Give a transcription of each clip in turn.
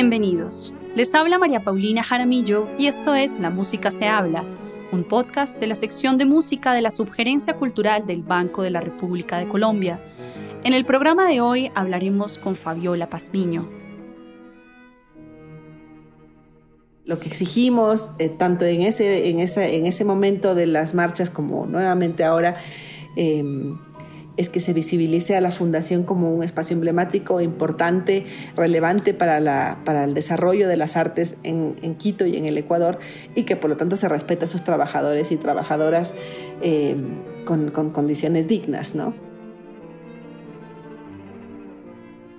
Bienvenidos. Les habla María Paulina Jaramillo y esto es La Música se habla, un podcast de la sección de música de la Subgerencia Cultural del Banco de la República de Colombia. En el programa de hoy hablaremos con Fabiola Pazmiño. Lo que exigimos, eh, tanto en ese, en, en ese momento de las marchas como nuevamente ahora, em, es que se visibilice a la Fundación como un espacio emblemático, importante, relevante para, la, para el desarrollo de las artes en, Quito y en el Ecuador y que por lo tanto se respeta a sus trabajadores y trabajadoras eh, con, con condiciones dignas, ¿no?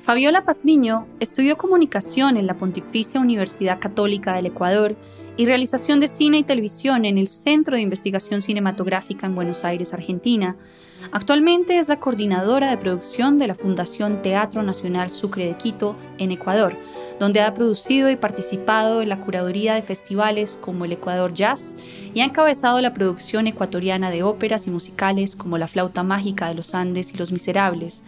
Fabiola Pazmiño estudió comunicación en la Pontificia Universidad Católica del Ecuador y realización de cine y televisión en el Centro de Investigación Cinematográfica en Buenos Aires, Argentina. Actualmente es la coordinadora de producción de la Fundación Teatro Nacional Sucre de Quito, en Ecuador, donde ha producido y participado en la curaduría de festivales como el Ecuador Jazz y ha encabezado la producción ecuatoriana de óperas y musicales como La Flauta Mágica de los Andes y Los Miserables.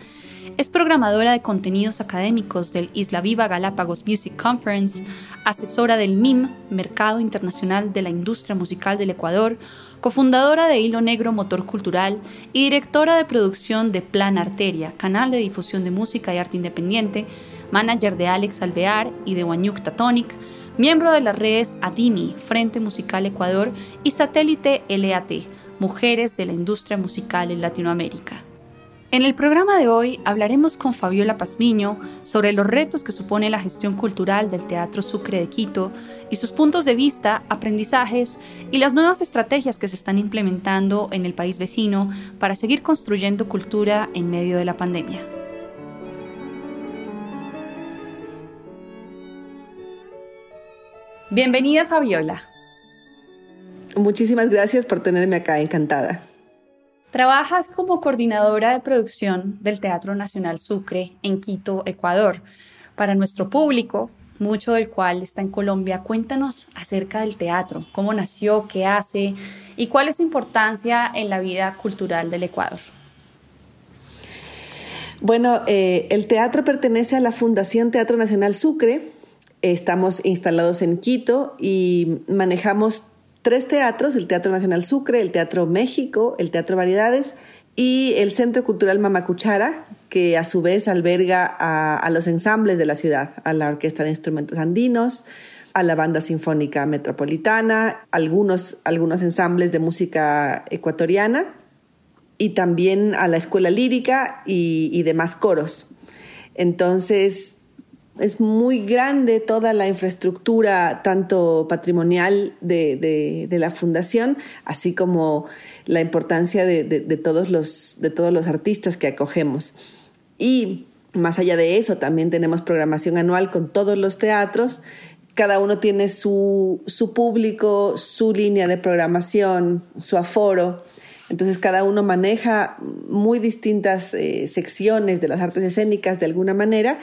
Es programadora de contenidos académicos del Isla Viva Galápagos Music Conference, asesora del MIM, Mercado Internacional de la Industria Musical del Ecuador, cofundadora de Hilo Negro Motor Cultural y directora de producción de Plan Arteria, canal de difusión de música y arte independiente, manager de Alex Alvear y de Wanyuk Tatonic, miembro de las redes ADIMI, Frente Musical Ecuador, y Satélite LAT, Mujeres de la Industria Musical en Latinoamérica. En el programa de hoy hablaremos con Fabiola Pazmiño sobre los retos que supone la gestión cultural del Teatro Sucre de Quito y sus puntos de vista, aprendizajes y las nuevas estrategias que se están implementando en el país vecino para seguir construyendo cultura en medio de la pandemia. Bienvenida Fabiola. Muchísimas gracias por tenerme acá, encantada. Trabajas como coordinadora de producción del Teatro Nacional Sucre en Quito, Ecuador. Para nuestro público, mucho del cual está en Colombia, cuéntanos acerca del teatro, cómo nació, qué hace y cuál es su importancia en la vida cultural del Ecuador. Bueno, eh, el teatro pertenece a la Fundación Teatro Nacional Sucre. Estamos instalados en Quito y manejamos tres teatros, el Teatro Nacional Sucre, el Teatro México, el Teatro Variedades y el Centro Cultural Mamacuchara, que a su vez alberga a, los ensambles de la ciudad, a la Orquesta de Instrumentos Andinos, a la Banda Sinfónica Metropolitana, algunos, algunos ensambles de música ecuatoriana y también a la Escuela Lírica y, y demás coros. Entonces, es muy grande toda la infraestructura, tanto patrimonial de, la fundación, así como la importancia de, todos los, de todos los artistas que acogemos. Y más allá de eso, también tenemos programación anual con todos los teatros. Cada uno tiene su, público, su línea de programación, su aforo. Entonces cada uno maneja muy distintas eh, secciones de las artes escénicas de alguna manera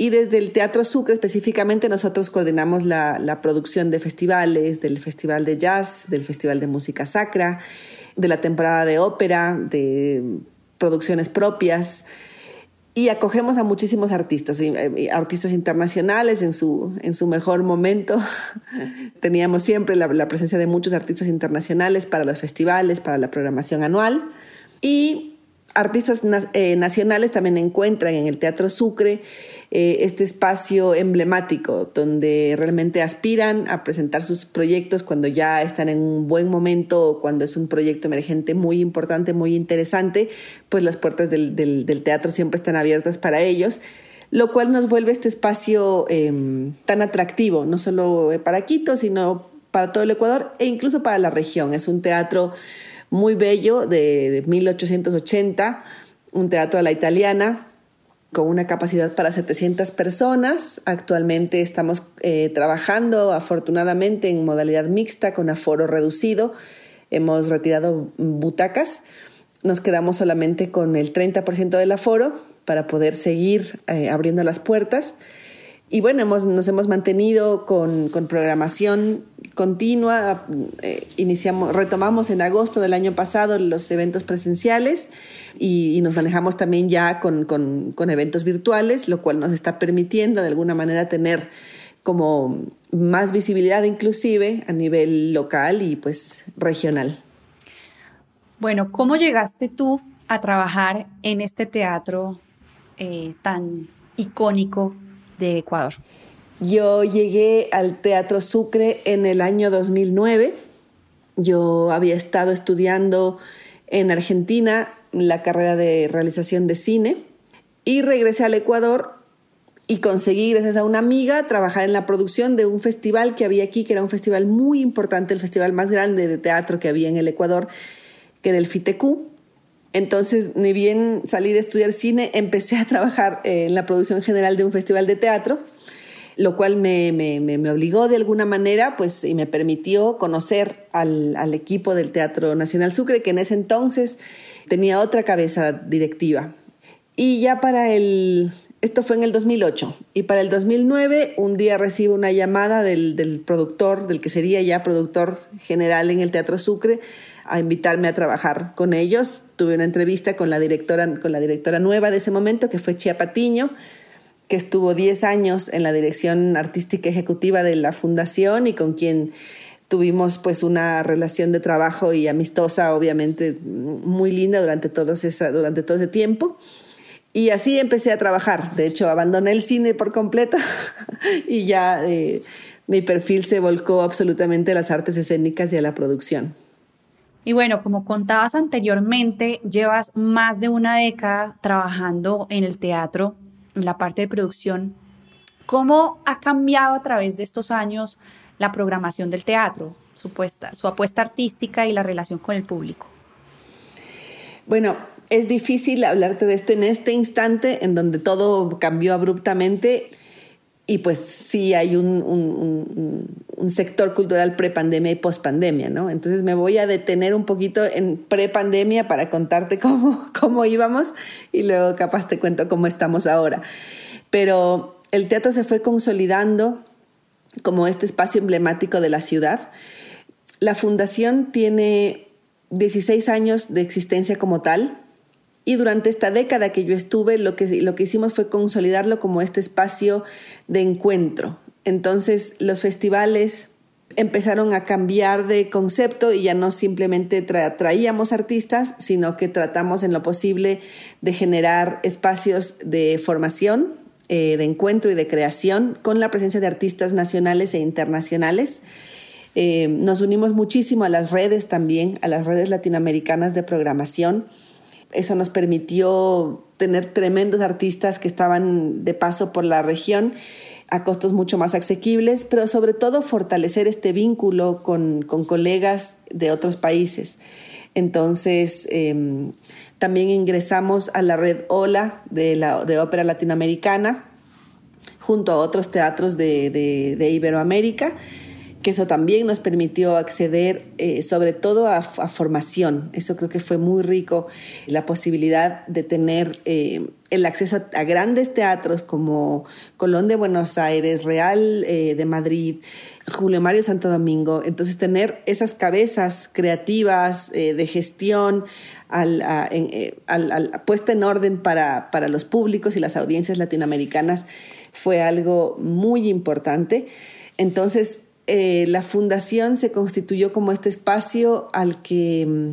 y desde el Teatro Sucre específicamente nosotros coordinamos la, producción de festivales, del Festival de Jazz, del Festival de Música Sacra, de la temporada de ópera, de producciones propias. Y acogemos a muchísimos artistas, eh, artistas internacionales en su, en su mejor momento. Teníamos siempre la, la presencia de muchos artistas internacionales para los festivales, para la programación anual. Y artistas eh, nacionales también encuentran en el Teatro Sucre eh, este espacio emblemático donde realmente aspiran a presentar sus proyectos cuando ya están en un buen momento o cuando es un proyecto emergente muy importante, muy interesante, pues las puertas del, teatro siempre están abiertas para ellos lo cual nos vuelve este espacio em, tan atractivo, no solo para Quito, sino para todo el Ecuador e incluso para la región. Es un teatro muy bello de, 1880, un teatro a la italiana con una capacidad para 700 personas. Actualmente estamos eh, trabajando afortunadamente en modalidad mixta con aforo reducido. Hemos retirado butacas. Nos quedamos solamente con el 30% del aforo para poder seguir eh, abriendo las puertas. Y bueno, hemos, nos hemos mantenido con, con programación continua. Eh, iniciamos, retomamos en agosto del año pasado los eventos presenciales y, nos manejamos también ya con, con, con, eventos virtuales, lo cual nos está permitiendo de alguna manera tener como más visibilidad inclusive a nivel local y pues regional. Bueno, ¿cómo llegaste tú a trabajar en este teatro eh, tan icónico de Ecuador? Yo llegué al Teatro Sucre en el año 2009. Yo había estado estudiando en Argentina la carrera de realización de cine y regresé al Ecuador y conseguí, gracias a una amiga, trabajar en la producción de un festival que había aquí, que era un festival muy importante, el festival más grande de teatro que había en el Ecuador, que era el FITECU. Entonces, ni bien salí de estudiar cine, empecé a trabajar eh, en la producción general de un festival de teatro, lo cual me, me, obligó de alguna manera, pues, y me permitió conocer al, al equipo del Teatro Nacional Sucre, que en ese entonces tenía otra cabeza directiva. Y ya para el, esto fue en el 2008 y para el 2009 un día recibo una llamada del, del, productor, del que sería ya productor general en el Teatro Sucre, a invitarme a trabajar con ellos. Tuve una entrevista con la directora, con la directora nueva de ese momento, que fue Chia Patiño, que estuvo 10 años en la dirección artística ejecutiva de la fundación y con quien tuvimos pues una relación de trabajo y amistosa, obviamente muy linda durante todo, esa, durante todo ese tiempo. Y así empecé a trabajar. De hecho, abandoné el cine por completo y ya eh, mi perfil se volcó absolutamente a las artes escénicas y a la producción. Y bueno, como contabas anteriormente, llevas más de una década trabajando en el teatro, en la parte de producción. ¿Cómo ha cambiado a través de estos años la programación del teatro, su, apuesta artística y la relación con el público? Bueno, es difícil hablarte de esto en este instante en donde todo cambió abruptamente y pues sí hay un, sector cultural pre-pandemia y post-pandemia, ¿no? Entonces me voy a detener un poquito en pre-pandemia para contarte cómo, cómo íbamos y luego capaz te cuento cómo estamos ahora. Pero el teatro se fue consolidando como este espacio emblemático de la ciudad. La fundación tiene 16 años de existencia como tal y durante esta década que yo estuve, lo que, lo que hicimos fue consolidarlo como este espacio de encuentro. Entonces los festivales empezaron a cambiar de concepto y ya no simplemente traíamos artistas, sino que tratamos en lo posible de generar espacios de formación, eh, de encuentro y de creación con la presencia de artistas nacionales e internacionales. Eh, nos unimos muchísimo a las redes también, a las redes latinoamericanas de programación eso nos permitió tener tremendos artistas que estaban de paso por la región a costos mucho más asequibles, pero sobre todo fortalecer este vínculo con, colegas de otros países. Entonces, em, también ingresamos a la red OLA de, la, de ópera latinoamericana, junto a otros teatros de, de Iberoamérica que eso también nos permitió acceder eh, sobre todo a, formación. Eso creo que fue muy rico, la posibilidad de tener eh, el acceso a, grandes teatros como Colón de Buenos Aires, Real eh, de Madrid, Julio Mario Santo Domingo. Entonces tener esas cabezas creativas de gestión al, puesta en orden para, para los públicos y las audiencias latinoamericanas fue algo muy importante. Entonces, eh, la fundación se constituyó como este espacio al que, mm,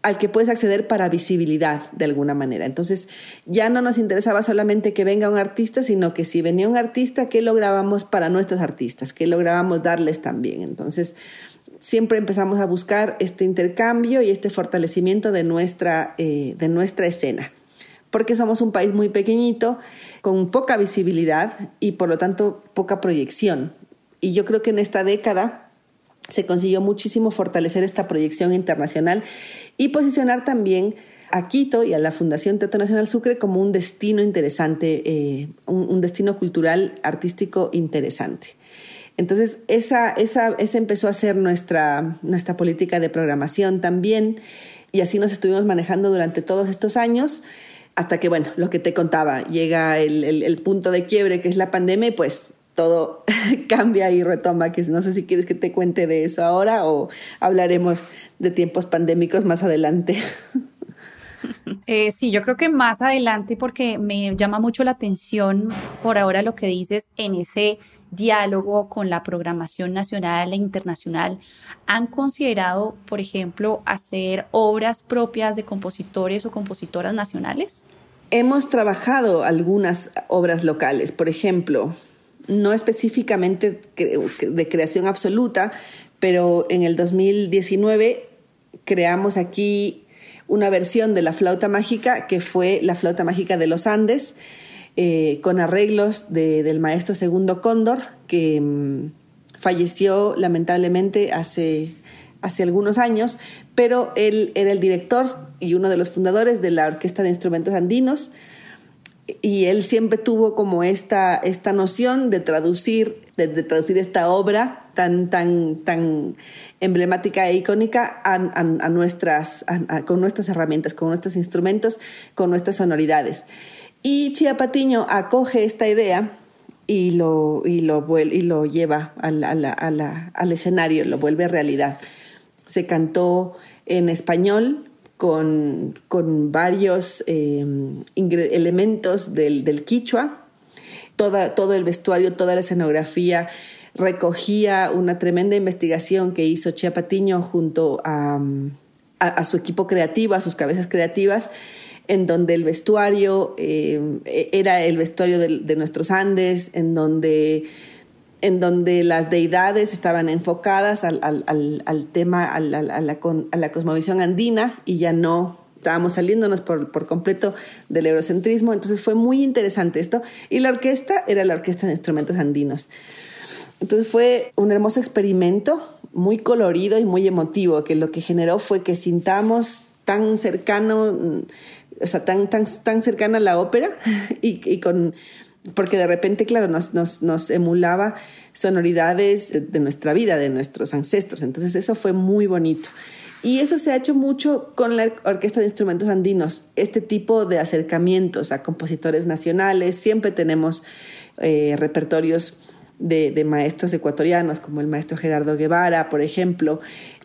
al que puedes acceder para visibilidad de alguna manera. Entonces ya no nos interesaba solamente que venga un artista, sino que si venía un artista, ¿qué lográbamos para nuestros artistas? ¿Qué lográbamos darles también? Entonces siempre empezamos a buscar este intercambio y este fortalecimiento de nuestra, eh, de nuestra escena porque somos un país muy pequeñito, con poca visibilidad y por lo tanto poca proyección. Y yo creo que en esta década se consiguió muchísimo fortalecer esta proyección internacional y posicionar también a Quito y a la Fundación Teatro Nacional Sucre como un destino interesante, eh, un, destino cultural, artístico interesante. Entonces, esa, esa, esa empezó a ser nuestra, nuestra política de programación también, y así nos estuvimos manejando durante todos estos años, hasta que, bueno, lo que te contaba, llega el, el, punto de quiebre que es la pandemia, y pues todo cambia y retoma, que no sé si quieres que te cuente de eso ahora o hablaremos de tiempos pandémicos más adelante. Eh, sí, yo creo que más adelante porque me llama mucho la atención por ahora lo que dices en ese diálogo con la programación nacional e internacional, ¿han considerado, por ejemplo, hacer obras propias de compositores o compositoras nacionales? Hemos trabajado algunas obras locales, por ejemplo, no específicamente de creación absoluta, pero en el 2019 creamos aquí una versión de la flauta mágica que fue la flauta mágica de los Andes, eh, con arreglos del maestro Segundo Cóndor, que mm, falleció lamentablemente hace, hace algunos años, pero él era el director y uno de los fundadores de la Orquesta de Instrumentos Andinos, y él siempre tuvo como esta, esta noción de traducir, de, traducir esta obra tan, tan, tan emblemática e icónica a, nuestras, con nuestras herramientas, con nuestros instrumentos, con nuestras sonoridades. Y Chia Patiño acoge esta idea y lo, y lo, y lo lleva al, al escenario, lo vuelve realidad. Se cantó en español con, con varios eh, elementos del, del quichua, Toda, todo el vestuario, toda la escenografía recogía una tremenda investigación que hizo Chia Patiño junto a, a, su equipo creativo, a sus cabezas creativas, en donde el vestuario eh, era el vestuario de, nuestros Andes, en donde, en donde las deidades estaban enfocadas al, tema, a la, a la, cosmovisión andina y ya no estábamos saliéndonos por, por, completo del eurocentrismo, entonces fue muy interesante esto. Y la orquesta era la Orquesta de Instrumentos Andinos. Entonces fue un hermoso experimento, muy colorido y muy emotivo, que lo que generó fue que sintamos tan cercano o sea, tan, tan, tan cercana a la ópera y, con, porque de repente, claro, nos, nos, emulaba sonoridades de, nuestra vida, de nuestros ancestros. Entonces eso fue muy bonito. Y eso se ha hecho mucho con la Orquesta de Instrumentos Andinos, este tipo de acercamientos a compositores nacionales. Siempre tenemos eh, repertorios de, maestros ecuatorianos, como el maestro Gerardo Guevara, por ejemplo,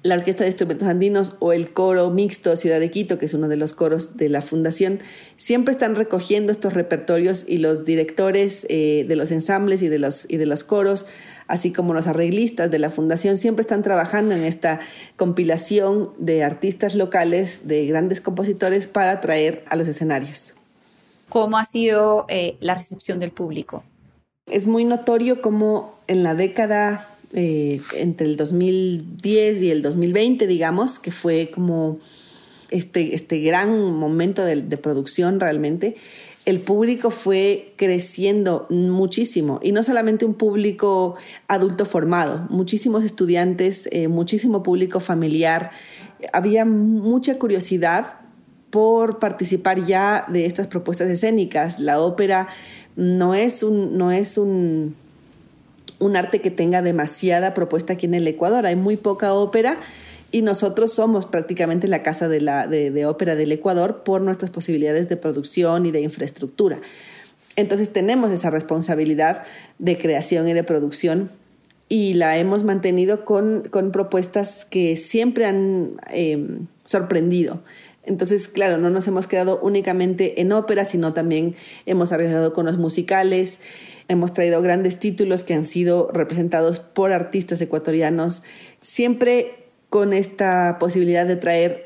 la Orquesta de Instrumentos Andinos o el coro mixto Ciudad de Quito, que es uno de los coros de la fundación, siempre están recogiendo estos repertorios y los directores eh, de los ensambles y de los, y de los coros, así como los arreglistas de la fundación, siempre están trabajando en esta compilación de artistas locales, de grandes compositores, para traer a los escenarios. ¿Cómo ha sido eh, la recepción del público? Es muy notorio como en la década eh, entre el 2010 y el 2020, digamos, que fue como este, este gran momento de, producción realmente, el público fue creciendo muchísimo y no solamente un público adulto formado, muchísimos estudiantes, eh, muchísimo público familiar. Había mucha curiosidad por participar ya de estas propuestas escénicas. La ópera no es un, no es un, un arte que tenga demasiada propuesta aquí en el Ecuador. Hay muy poca ópera y nosotros somos prácticamente la casa de, la, de, ópera del Ecuador por nuestras posibilidades de producción y de infraestructura. Entonces tenemos esa responsabilidad de creación y de producción y la hemos mantenido con, propuestas que siempre han em, sorprendido. Entonces, claro, no nos hemos quedado únicamente en ópera, sino también hemos arriesgado con los musicales, hemos traído grandes títulos que han sido representados por artistas ecuatorianos, siempre con esta posibilidad de traer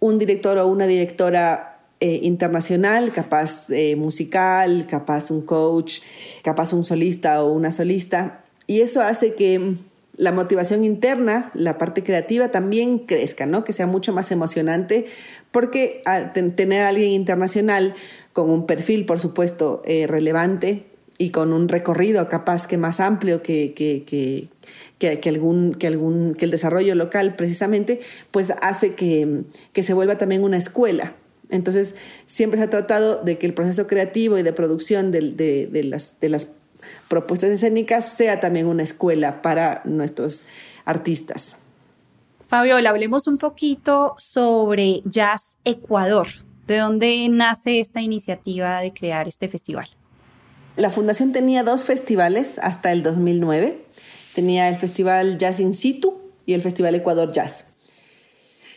un director o una directora eh, internacional, capaz eh, musical, capaz un coach, capaz un solista o una solista. Y eso hace que la motivación interna, la parte creativa también crezca, ¿no? Que sea mucho más emocionante, porque tener a alguien internacional con un perfil, por supuesto, eh, relevante y con un recorrido capaz que más amplio que, que, que, que, algún, que, algún, que el desarrollo local precisamente, pues hace que, que se vuelva también una escuela. Entonces, siempre se ha tratado de que el proceso creativo y de producción de, de, las, de las propuestas escénicas sea también una escuela para nuestros artistas. Fabiola, hablemos un poquito sobre Jazz Ecuador. ¿De dónde nace esta iniciativa de crear este festival? La fundación tenía dos festivales hasta el 2009. Tenía el Festival Jazz in Situ y el Festival Ecuador Jazz.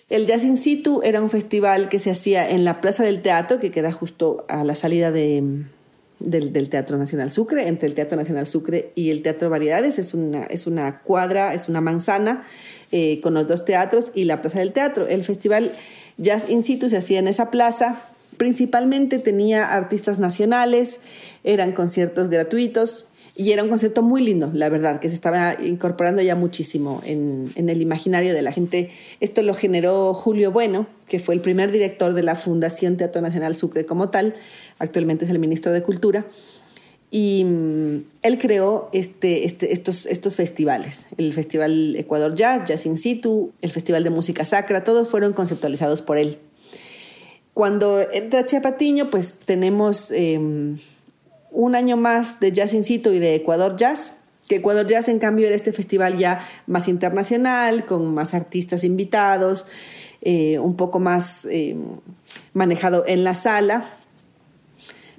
El Jazz in Situ era un festival que se hacía en la Plaza del Teatro, que queda justo a la salida de, del, Teatro Nacional Sucre, entre el Teatro Nacional Sucre y el Teatro Variedades. Es una, es una cuadra, es una manzana eh, con los dos teatros y la Plaza del Teatro. El festival Jazz In Situ se hacía en esa plaza. Principalmente tenía artistas nacionales, eran conciertos gratuitos, y era un concepto muy lindo, la verdad, que se estaba incorporando ya muchísimo en, el imaginario de la gente. Esto lo generó Julio Bueno, que fue el primer director de la Fundación Teatro Nacional Sucre como tal, actualmente es el ministro de Cultura. Y mm, él creó este, este, estos, estos festivales, el Festival Ecuador Jazz, Jazz in Situ, el Festival de Música Sacra, todos fueron conceptualizados por él. Cuando entra Patiño, pues tenemos... Em, un año más de Jazz in Situ y de Ecuador Jazz, que Ecuador Jazz en cambio era este festival ya más internacional, con más artistas invitados, eh, un poco más eh, manejado en la sala.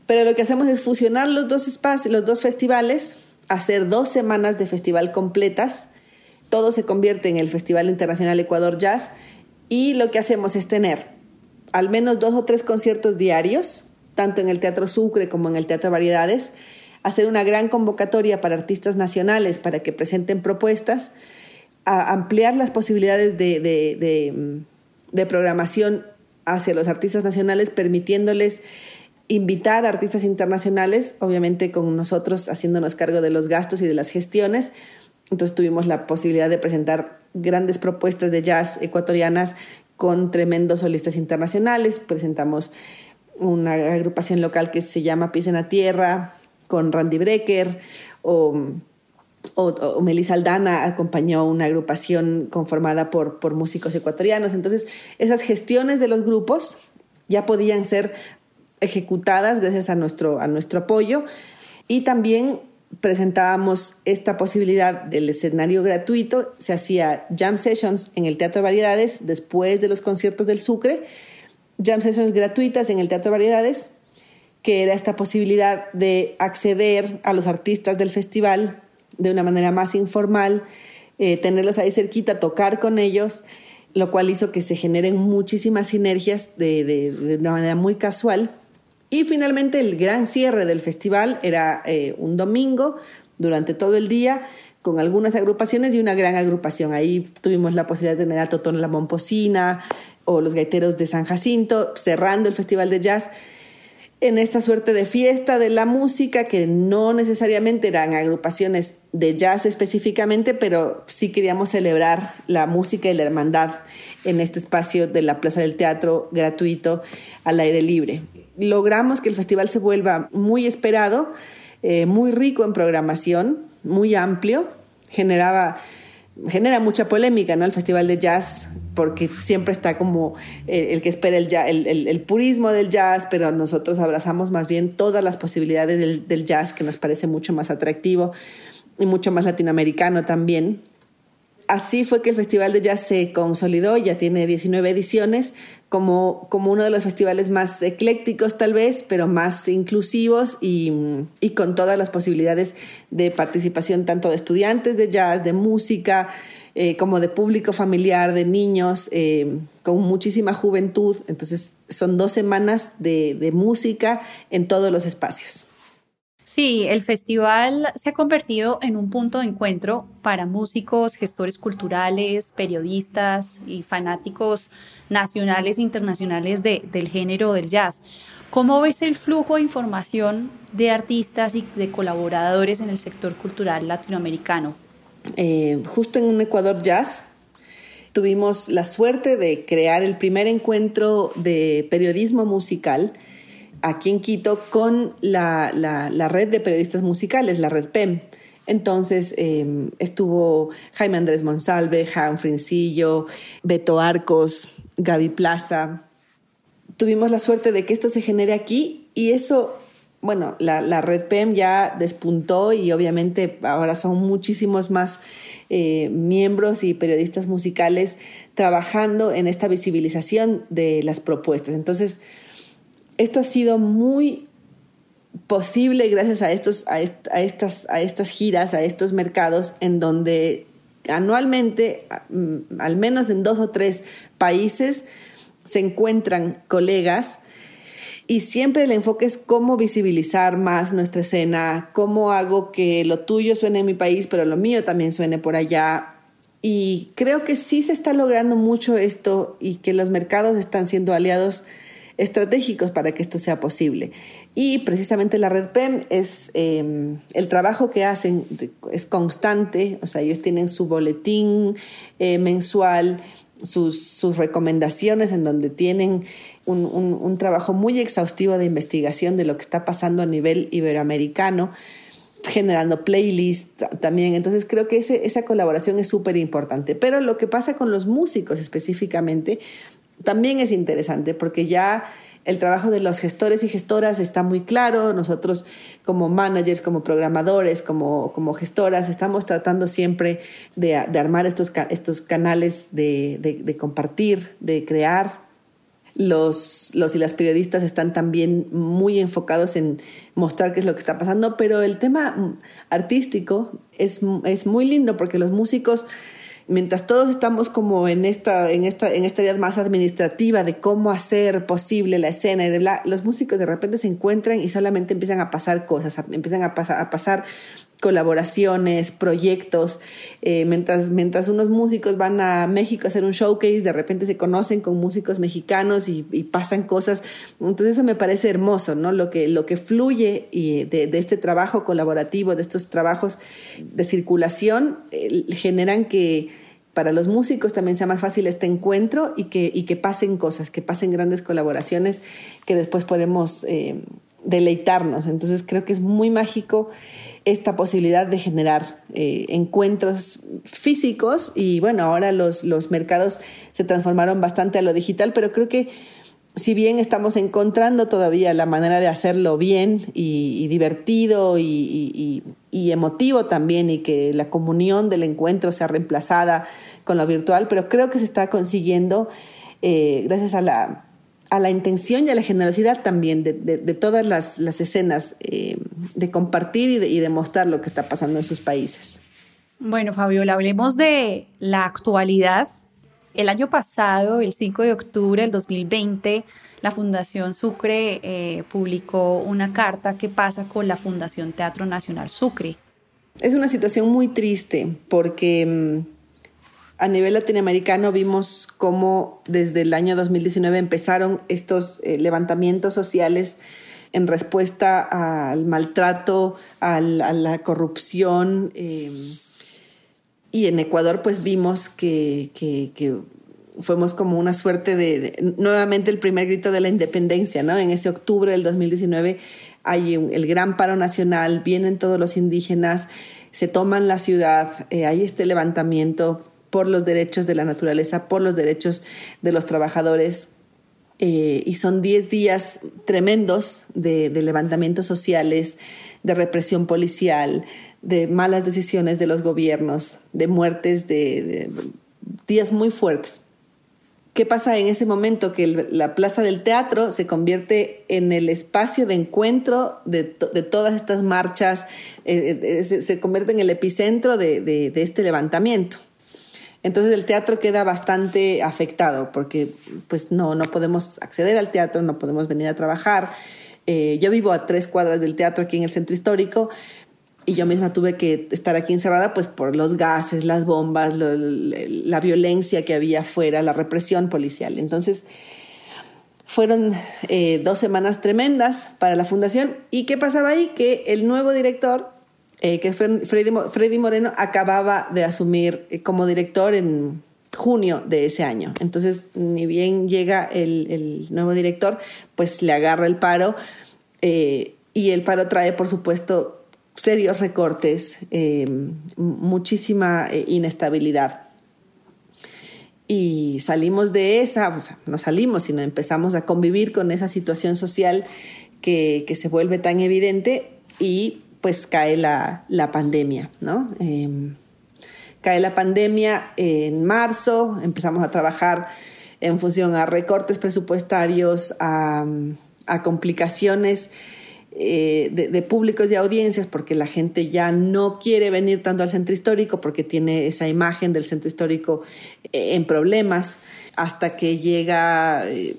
Pero lo que hacemos es fusionar los dos espacios, los dos festivales, hacer dos semanas de festival completas. Todo se convierte en el Festival Internacional Ecuador Jazz y lo que hacemos es tener al menos dos o tres conciertos diarios tanto en el Teatro Sucre como en el Teatro Variedades, hacer una gran convocatoria para artistas nacionales para que presenten propuestas, a ampliar las posibilidades de, programación hacia los artistas nacionales, permitiéndoles invitar a artistas internacionales, obviamente con nosotros haciéndonos cargo de los gastos y de las gestiones. Entonces tuvimos la posibilidad de presentar grandes propuestas de jazz ecuatorianas con tremendos solistas internacionales. Presentamos una agrupación local que se llama Pies en la Tierra, con Randy Brecker, o, Melissa Aldana acompañó una agrupación conformada por, por músicos ecuatorianos. Entonces, esas gestiones de los grupos ya podían ser ejecutadas gracias a nuestro, a nuestro apoyo y también presentábamos esta posibilidad del escenario gratuito, se hacía jam sessions en el Teatro de Variedades después de los conciertos del Sucre jam sessions gratuitas en el Teatro Variedades, que era esta posibilidad de acceder a los artistas del festival de una manera más informal, eh, tenerlos ahí cerquita, tocar con ellos, lo cual hizo que se generen muchísimas sinergias de, de, una manera muy casual. Y finalmente el gran cierre del festival era eh, un domingo durante todo el día con algunas agrupaciones y una gran agrupación. Ahí tuvimos la posibilidad de tener a Totón La Momposina, o los gaiteros de San Jacinto, cerrando el Festival de Jazz en esta suerte de fiesta de la música que no necesariamente eran agrupaciones de jazz específicamente, pero sí queríamos celebrar la música y la hermandad en este espacio de la Plaza del Teatro gratuito al aire libre. Logramos que el festival se vuelva muy esperado, eh, muy rico en programación, muy amplio, generaba genera mucha polémica, ¿no? El Festival de Jazz, porque siempre está como eh, el, que espera el, el, purismo del jazz, pero nosotros abrazamos más bien todas las posibilidades del, del jazz, que nos parece mucho más atractivo y mucho más latinoamericano también así fue que el Festival de Jazz se consolidó, ya tiene 19 ediciones, como, como uno de los festivales más eclécticos tal vez, pero más inclusivos y, con todas las posibilidades de participación tanto de estudiantes de jazz, de música, eh, como de público familiar, de niños, eh, con muchísima juventud. Entonces son dos semanas de música en todos los espacios. Sí, el festival se ha convertido en un punto de encuentro para músicos, gestores culturales, periodistas y fanáticos nacionales e internacionales del género del jazz. ¿Cómo ves el flujo de información de artistas y de colaboradores en el sector cultural latinoamericano? Eh, justo en un Ecuador Jazz tuvimos la suerte de crear el primer encuentro de periodismo musical aquí en Quito con la, red de periodistas musicales, la red PEM. Entonces em, estuvo Jaime Andrés Monsalve, Juan Frincillo, Beto Arcos, Gaby Plaza. Tuvimos la suerte de que esto se genere aquí y eso, bueno, la, red PEM ya despuntó y obviamente ahora son muchísimos más eh, miembros y periodistas musicales trabajando en esta visibilización de las propuestas. Entonces, esto ha sido muy posible gracias a, estos, a, estas, a estas giras, a estos mercados en donde anualmente, mm, al menos en dos o tres países, se encuentran colegas y siempre el enfoque es cómo visibilizar más nuestra escena, cómo hago que lo tuyo suene en mi país, pero lo mío también suene por allá. Y creo que sí se está logrando mucho esto y que los mercados están siendo aliados estratégicos para que esto sea posible. Y precisamente la red PEM es em, el trabajo que hacen es constante, o sea, ellos tienen su boletín eh, mensual, sus, sus, recomendaciones en donde tienen un, un, trabajo muy exhaustivo de investigación de lo que está pasando a nivel iberoamericano generando playlists también. Entonces creo que ese, esa colaboración es súper importante. Pero lo que pasa con los músicos específicamente también es interesante porque ya el trabajo de los gestores y gestoras está muy claro. Nosotros como managers, como programadores, como, como gestoras, estamos tratando siempre de, de armar estos, estos canales de, de, compartir, de crear. Los, los y las periodistas están también muy enfocados en mostrar qué es lo que está pasando, pero el tema artístico es, es muy lindo porque los músicos mientras todos estamos como en esta, en esta, en esta idea más administrativa de cómo hacer posible la escena y de los músicos de repente se encuentran y solamente empiezan a pasar cosas, empiezan a pasar, a pasar colaboraciones, proyectos, eh, mientras, mientras unos músicos van a México a hacer un showcase, de repente se conocen con músicos mexicanos y, pasan cosas. Entonces eso me parece hermoso, ¿no? Lo que, lo que fluye y de, este trabajo colaborativo, de estos trabajos de circulación, eh, generan que para los músicos también sea más fácil este encuentro y que, y que pasen cosas, que pasen grandes colaboraciones que después podemos eh, deleitarnos. Entonces creo que es muy mágico esta posibilidad de generar eh, encuentros físicos y bueno, ahora los, los mercados se transformaron bastante a lo digital, pero creo que si bien estamos encontrando todavía la manera de hacerlo bien y, divertido y, emotivo también y que la comunión del encuentro sea reemplazada con lo virtual, pero creo que se está consiguiendo eh, gracias a la a la intención y a la generosidad también de, todas las, escenas, eh, de compartir y de, mostrar lo que está pasando en sus países. Bueno, Fabiola, hablemos de la actualidad. El año pasado, el 5 de octubre del 2020, la Fundación Sucre eh, publicó una carta que pasa con la Fundación Teatro Nacional Sucre. Es una situación muy triste porque mm, a nivel latinoamericano vimos cómo desde el año 2019 empezaron estos eh, levantamientos sociales en respuesta al maltrato, a la corrupción. Eh, y en Ecuador pues vimos que, fuimos como una suerte de, nuevamente el primer grito de la independencia, ¿no? En ese octubre del 2019 hay el gran paro nacional, vienen todos los indígenas, se toman la ciudad, eh, hay este levantamiento por los derechos de la naturaleza, por los derechos de los trabajadores. Eh, y son 10 días tremendos de, levantamientos sociales, de represión policial, de malas decisiones de los gobiernos, de muertes, de, días muy fuertes. ¿Qué pasa en ese momento? Que la plaza del teatro se convierte en el espacio de encuentro de, todas estas marchas, eh, eh, se, convierte en el epicentro de este levantamiento. Entonces el teatro queda bastante afectado porque pues no, no podemos acceder al teatro, no podemos venir a trabajar. Eh, yo vivo a tres cuadras del teatro aquí en el centro histórico y yo misma tuve que estar aquí encerrada pues por los gases, las bombas, la violencia que había afuera, la represión policial. Entonces fueron eh, dos semanas tremendas para la fundación. ¿Y qué pasaba ahí? Que el nuevo director eh, que Freddy, Moreno acababa de asumir eh, como director en junio de ese año. Entonces, ni bien llega el, nuevo director, pues le agarra el paro eh, y el paro trae, por supuesto, serios recortes, muchísima inestabilidad. Y salimos de esa, o sea, no salimos, sino empezamos a convivir con esa situación social que, que se vuelve tan evidente y pues cae la, pandemia, ¿no? Em, cae la pandemia en marzo, empezamos a trabajar en función a recortes presupuestarios, a, complicaciones eh, de, públicos y audiencias, porque la gente ya no quiere venir tanto al centro histórico porque tiene esa imagen del centro histórico eh, en problemas, hasta que llega... Eh,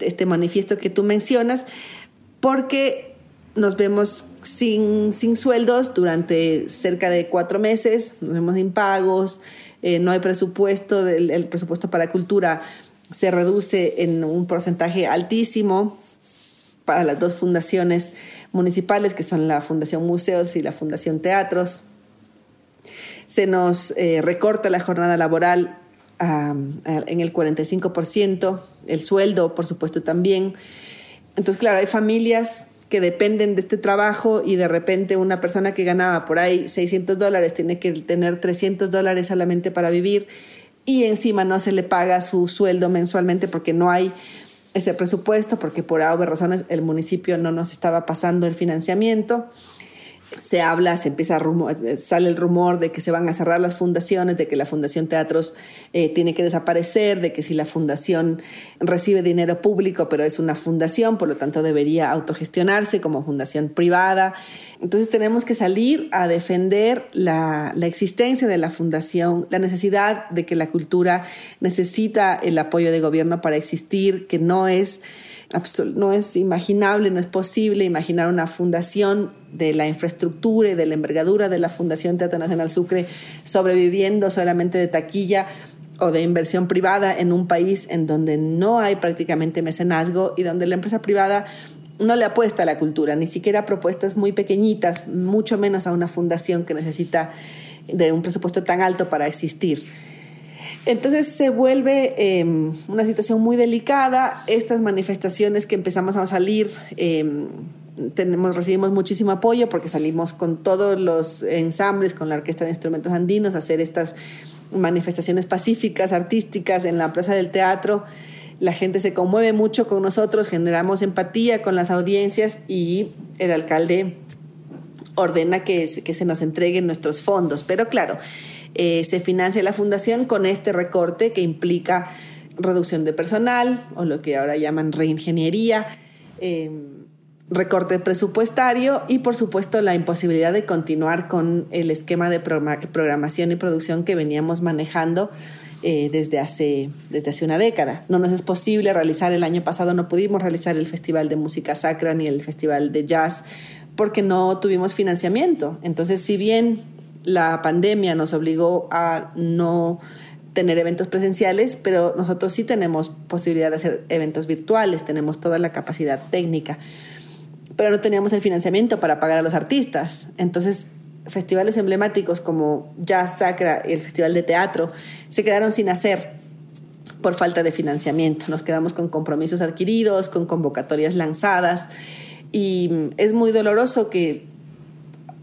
este manifiesto que tú mencionas, porque nos vemos sin, sin sueldos durante cerca de cuatro meses, nos vemos impagos, eh, no hay presupuesto, el presupuesto para cultura se reduce en un porcentaje altísimo para las dos fundaciones municipales, que son la Fundación Museos y la Fundación Teatros. Se nos eh, recorta la jornada laboral en el 45%, el sueldo, por supuesto, también. Entonces, claro, hay familias que dependen de este trabajo y de repente una persona que ganaba por ahí 600 dólares tiene que tener 300 dólares solamente para vivir y encima no se le paga su sueldo mensualmente porque no hay ese presupuesto, porque por obvias razones el municipio no nos estaba pasando el financiamiento se habla, se empieza a rumor, sale el rumor de que se van a cerrar las fundaciones, de que la Fundación Teatros eh, tiene que desaparecer, de que si la fundación recibe dinero público, pero es una fundación, por lo tanto debería autogestionarse como fundación privada. Entonces tenemos que salir a defender la, la existencia de la fundación, la necesidad de que la cultura necesita el apoyo de gobierno para existir, que no es no es imaginable, no es posible imaginar una fundación de la infraestructura y de la envergadura de la Fundación Teatro Nacional Sucre sobreviviendo solamente de taquilla o de inversión privada en un país en donde no hay prácticamente mecenazgo y donde la empresa privada no le apuesta a la cultura, ni siquiera propuestas muy pequeñitas, mucho menos a una fundación que necesita de un presupuesto tan alto para existir. Entonces se vuelve em, una situación muy delicada. Estas manifestaciones que empezamos a salir, em, tenemos, recibimos muchísimo apoyo porque salimos con todos los ensambles, con la Orquesta de Instrumentos Andinos, a hacer estas manifestaciones pacíficas, artísticas en la Plaza del Teatro. La gente se conmueve mucho con nosotros, generamos empatía con las audiencias y el alcalde ordena que, que se nos entreguen nuestros fondos. Pero claro, eh, se financia la fundación con este recorte que implica reducción de personal o lo que ahora llaman reingeniería, em, recorte presupuestario y por supuesto la imposibilidad de continuar con el esquema de programación y producción que veníamos manejando eh, desde, hace, desde hace una década. No nos es posible realizar, el año pasado no pudimos realizar el Festival de Música Sacra ni el Festival de Jazz porque no tuvimos financiamiento. Entonces, si bien la pandemia nos obligó a no tener eventos presenciales, pero nosotros sí tenemos posibilidad de hacer eventos virtuales, tenemos toda la capacidad técnica, pero no teníamos el financiamiento para pagar a los artistas. Entonces, festivales emblemáticos como Jazz Sacra y el Festival de Teatro se quedaron sin hacer por falta de financiamiento. Nos quedamos con compromisos adquiridos, con convocatorias lanzadas y es muy doloroso que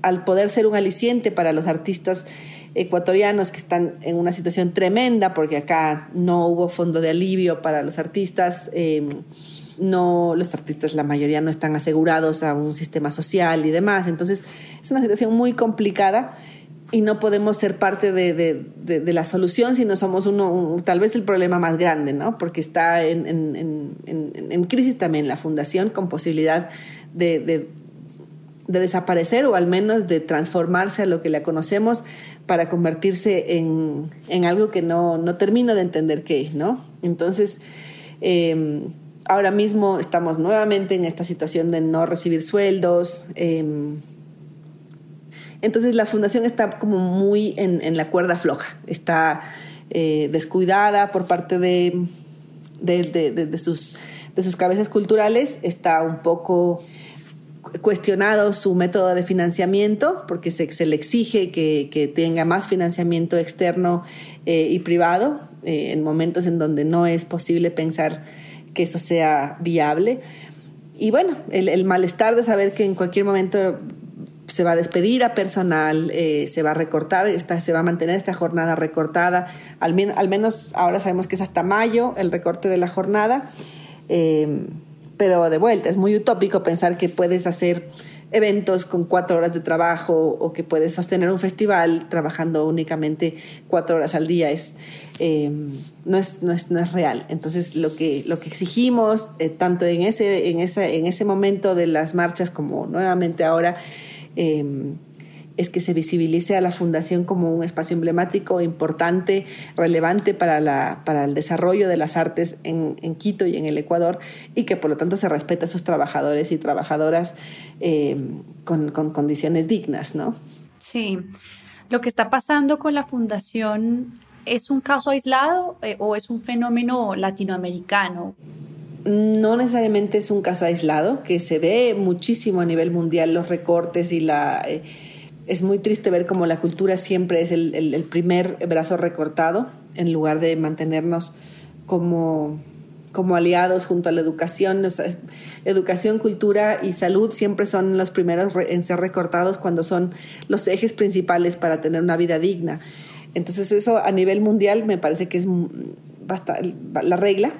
al poder ser un aliciente para los artistas ecuatorianos que están en una situación tremenda, porque acá no hubo fondo de alivio para los artistas, em, no, los artistas, la mayoría no están asegurados a un sistema social y demás. Entonces, es una situación muy complicada y no podemos ser parte de, la solución si no somos uno, tal vez el problema más grande, ¿no? Porque está en, en crisis también la fundación con posibilidad de de desaparecer o al menos de transformarse a lo que la conocemos para convertirse en, algo que no, termino de entender qué es, ¿no? Entonces, em, ahora mismo estamos nuevamente en esta situación de no recibir sueldos. Em, entonces la fundación está como muy en, la cuerda floja, está eh, descuidada por parte de, de, sus, de sus cabezas culturales, está un poco cuestionado su método de financiamiento porque se, se le exige que, tenga más financiamiento externo eh, y privado eh, en momentos en donde no es posible pensar que eso sea viable. Y bueno, el, malestar de saber que en cualquier momento se va a despedir a personal, eh, se va a recortar, esta, se va a mantener esta jornada recortada, al, al, menos ahora sabemos que es hasta mayo el recorte de la jornada pero de vuelta, es muy utópico pensar que puedes hacer eventos con cuatro horas de trabajo o que puedes sostener un festival trabajando únicamente cuatro horas al día. Es, eh, no, es, no, es, no, es, real. Entonces, lo que, lo que exigimos, eh, tanto en ese, en, ese, en ese momento de las marchas como nuevamente ahora, eh, es que se visibilice a la fundación como un espacio emblemático, importante, relevante para, la, para el desarrollo de las artes en, Quito y en el Ecuador y que por lo tanto se respete a sus trabajadores y trabajadoras eh, con, condiciones dignas, ¿no? Sí. Lo que está pasando con la fundación ¿Es un caso aislado eh, o es un fenómeno latinoamericano? No necesariamente es un caso aislado, que se ve muchísimo a nivel mundial los recortes y la... Eh, es muy triste ver cómo la cultura siempre es el, primer brazo recortado en lugar de mantenernos como, como aliados junto a la educación. educación, cultura y salud siempre son los primeros en ser recortados cuando son los ejes principales para tener una vida digna. Entonces eso a nivel mundial me parece que es la regla,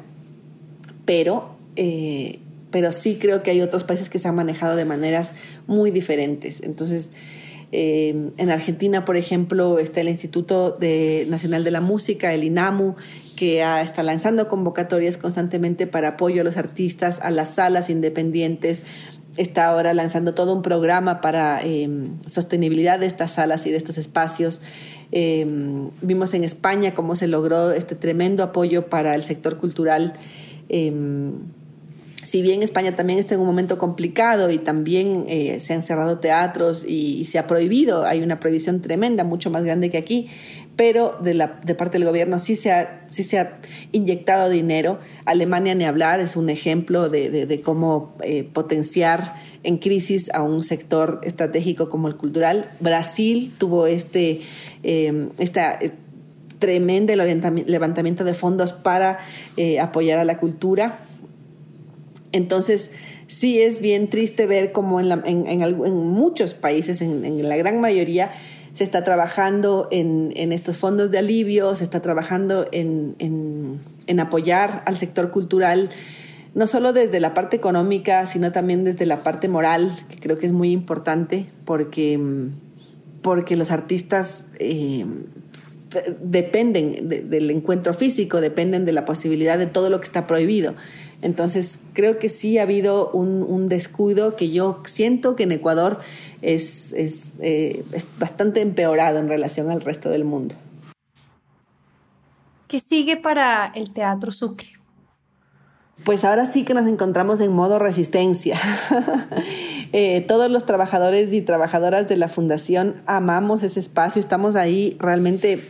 pero, eh, pero sí creo que hay otros países que se han manejado de maneras muy diferentes. Entonces, en Argentina, por ejemplo, está el Instituto Nacional de la Música, el INAMU, que está lanzando convocatorias constantemente para apoyo a los artistas, a las salas independientes. Está ahora lanzando todo un programa para em, sostenibilidad de estas salas y de estos espacios. Em, vimos en España cómo se logró este tremendo apoyo para el sector cultural. Si bien España también está en un momento complicado y también eh, se han cerrado teatros y, se ha prohibido, hay una prohibición tremenda, mucho más grande que aquí, pero de, la, de parte del gobierno sí se, ha, sí se ha inyectado dinero. Alemania, ni hablar, es un ejemplo de, cómo eh, potenciar en crisis a un sector estratégico como el cultural. Brasil tuvo este, eh, esta eh, tremendo levantamiento de fondos para eh, apoyar a la cultura. Entonces, sí es bien triste ver cómo en, muchos países, en, la gran mayoría, se está trabajando en, estos fondos de alivio, se está trabajando en, apoyar al sector cultural no solo desde la parte económica, sino también desde la parte moral, que creo que es muy importante porque, porque los artistas eh, dependen del encuentro físico, dependen de la posibilidad de todo lo que está prohibido. Entonces, creo que sí ha habido un, descuido que yo siento que en Ecuador es, es, eh, es bastante empeorado en relación al resto del mundo. ¿Qué sigue para el Teatro Sucre? Pues ahora sí que nos encontramos en modo resistencia. Eh, todos los trabajadores y trabajadoras de la fundación amamos ese espacio, estamos ahí realmente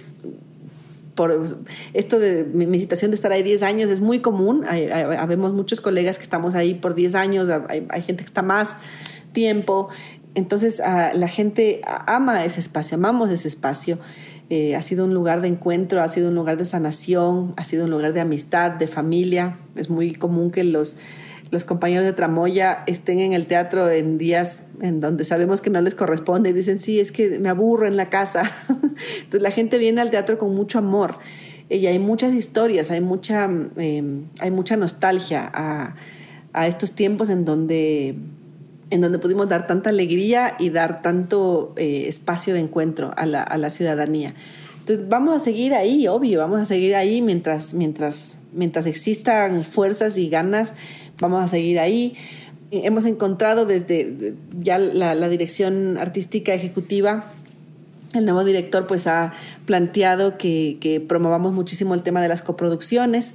por esto de mi, situación de estar ahí 10 años es muy común. Habemos muchos colegas que estamos ahí por 10 años, hay, gente que está más tiempo. Entonces la gente ama ese espacio, amamos ese espacio. Eh, ha sido un lugar de encuentro, ha sido un lugar de sanación, ha sido un lugar de amistad, de familia. Es muy común que los, los compañeros de Tramoya estén en el teatro en días en donde sabemos que no les corresponde y dicen, sí, es que me aburro en la casa. Entonces la gente viene al teatro con mucho amor y hay muchas historias, hay mucha, em, hay mucha nostalgia a, a estos tiempos en donde en donde pudimos dar tanta alegría y dar tanto eh, espacio de encuentro a la, a la, ciudadanía. Entonces vamos a seguir ahí, obvio, vamos a seguir ahí mientras, mientras, mientras existan fuerzas y ganas, vamos a seguir ahí. Hemos encontrado desde ya la, dirección artística ejecutiva el nuevo director pues ha planteado que, que, promovamos muchísimo el tema de las coproducciones.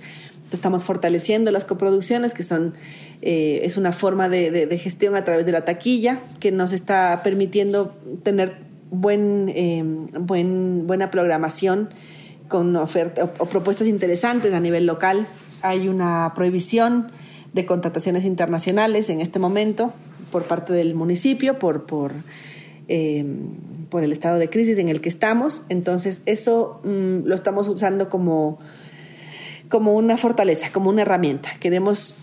Estamos fortaleciendo las coproducciones, que son eh, es una forma de, gestión a través de la taquilla que nos está permitiendo tener buen, eh, buen, buena programación con ofertas o, propuestas interesantes a nivel local. Hay una prohibición de contrataciones internacionales en este momento por parte del municipio, por, por, eh, por el estado de crisis en el que estamos. Entonces, eso mm, lo estamos usando como, como una fortaleza, como una herramienta. Queremos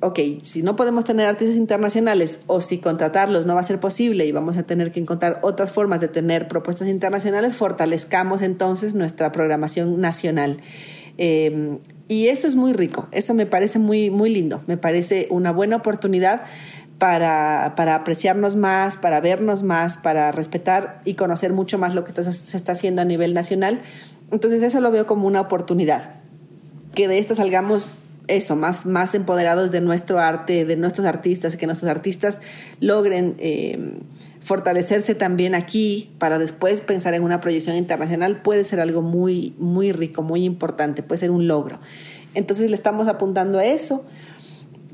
ok, si no podemos tener artistas internacionales o si contratarlos no va a ser posible y vamos a tener que encontrar otras formas de tener propuestas internacionales, fortalezcamos entonces nuestra programación nacional. Em, y eso es muy rico, eso me parece muy, muy lindo, me parece una buena oportunidad para, para, apreciarnos más, para vernos más, para respetar y conocer mucho más lo que se está haciendo a nivel nacional. Entonces eso lo veo como una oportunidad, que de esto salgamos eso, más, más empoderados de nuestro arte, de nuestros artistas, que nuestros artistas logren eh, fortalecerse también aquí para después pensar en una proyección internacional puede ser algo muy, muy rico, muy importante, puede ser un logro. Entonces le estamos apuntando a eso.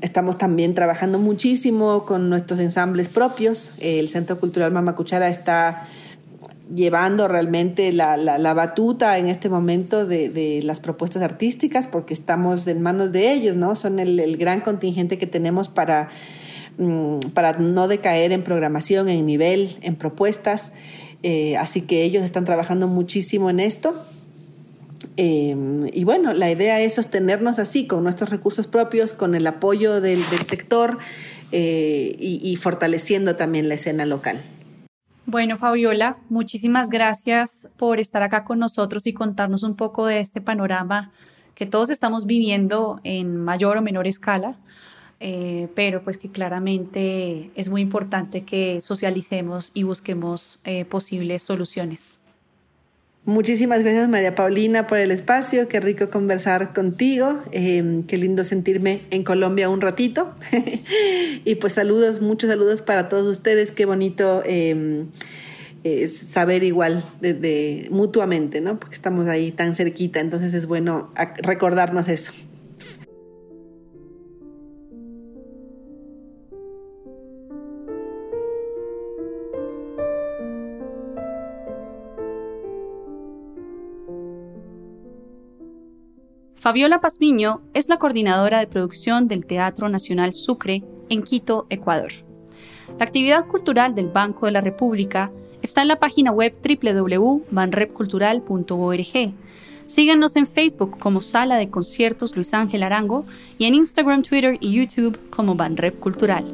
Estamos también trabajando muchísimo con nuestros ensambles propios. El Centro Cultural Mamacuchara está llevando realmente la, la, batuta en este momento de, de, las propuestas artísticas porque estamos en manos de ellos, ¿no? Son el, el gran contingente que tenemos para, para no decaer en programación, en nivel, en propuestas. Eh, así que ellos están trabajando muchísimo en esto. Eh, y bueno, la idea es sostenernos así, con nuestros recursos propios, con el apoyo del, sector eh, y fortaleciendo también la escena local. Bueno, Fabiola, muchísimas gracias por estar acá con nosotros y contarnos un poco de este panorama que todos estamos viviendo en mayor o menor escala, eh, pero pues que claramente es muy importante que socialicemos y busquemos eh, posibles soluciones. Muchísimas gracias María Paulina por el espacio, qué rico conversar contigo, em, qué lindo sentirme en Colombia un ratito. y pues saludos, muchos saludos para todos ustedes, qué bonito eh, saber igual de, mutuamente, ¿no? Porque estamos ahí tan cerquita, entonces es bueno recordarnos eso. Fabiola Pazmiño es la coordinadora de producción del Teatro Nacional Sucre en Quito, Ecuador. La actividad cultural del Banco de la República está en la página web www.banrepcultural.org. Síganos en Facebook como Sala de Conciertos Luis Ángel Arango y en Instagram, Twitter y YouTube como Banrep Cultural.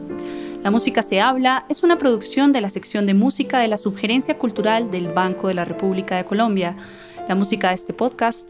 La música se habla es una producción de la sección de música de la Subgerencia Cultural del Banco de la República de Colombia. La música de este podcast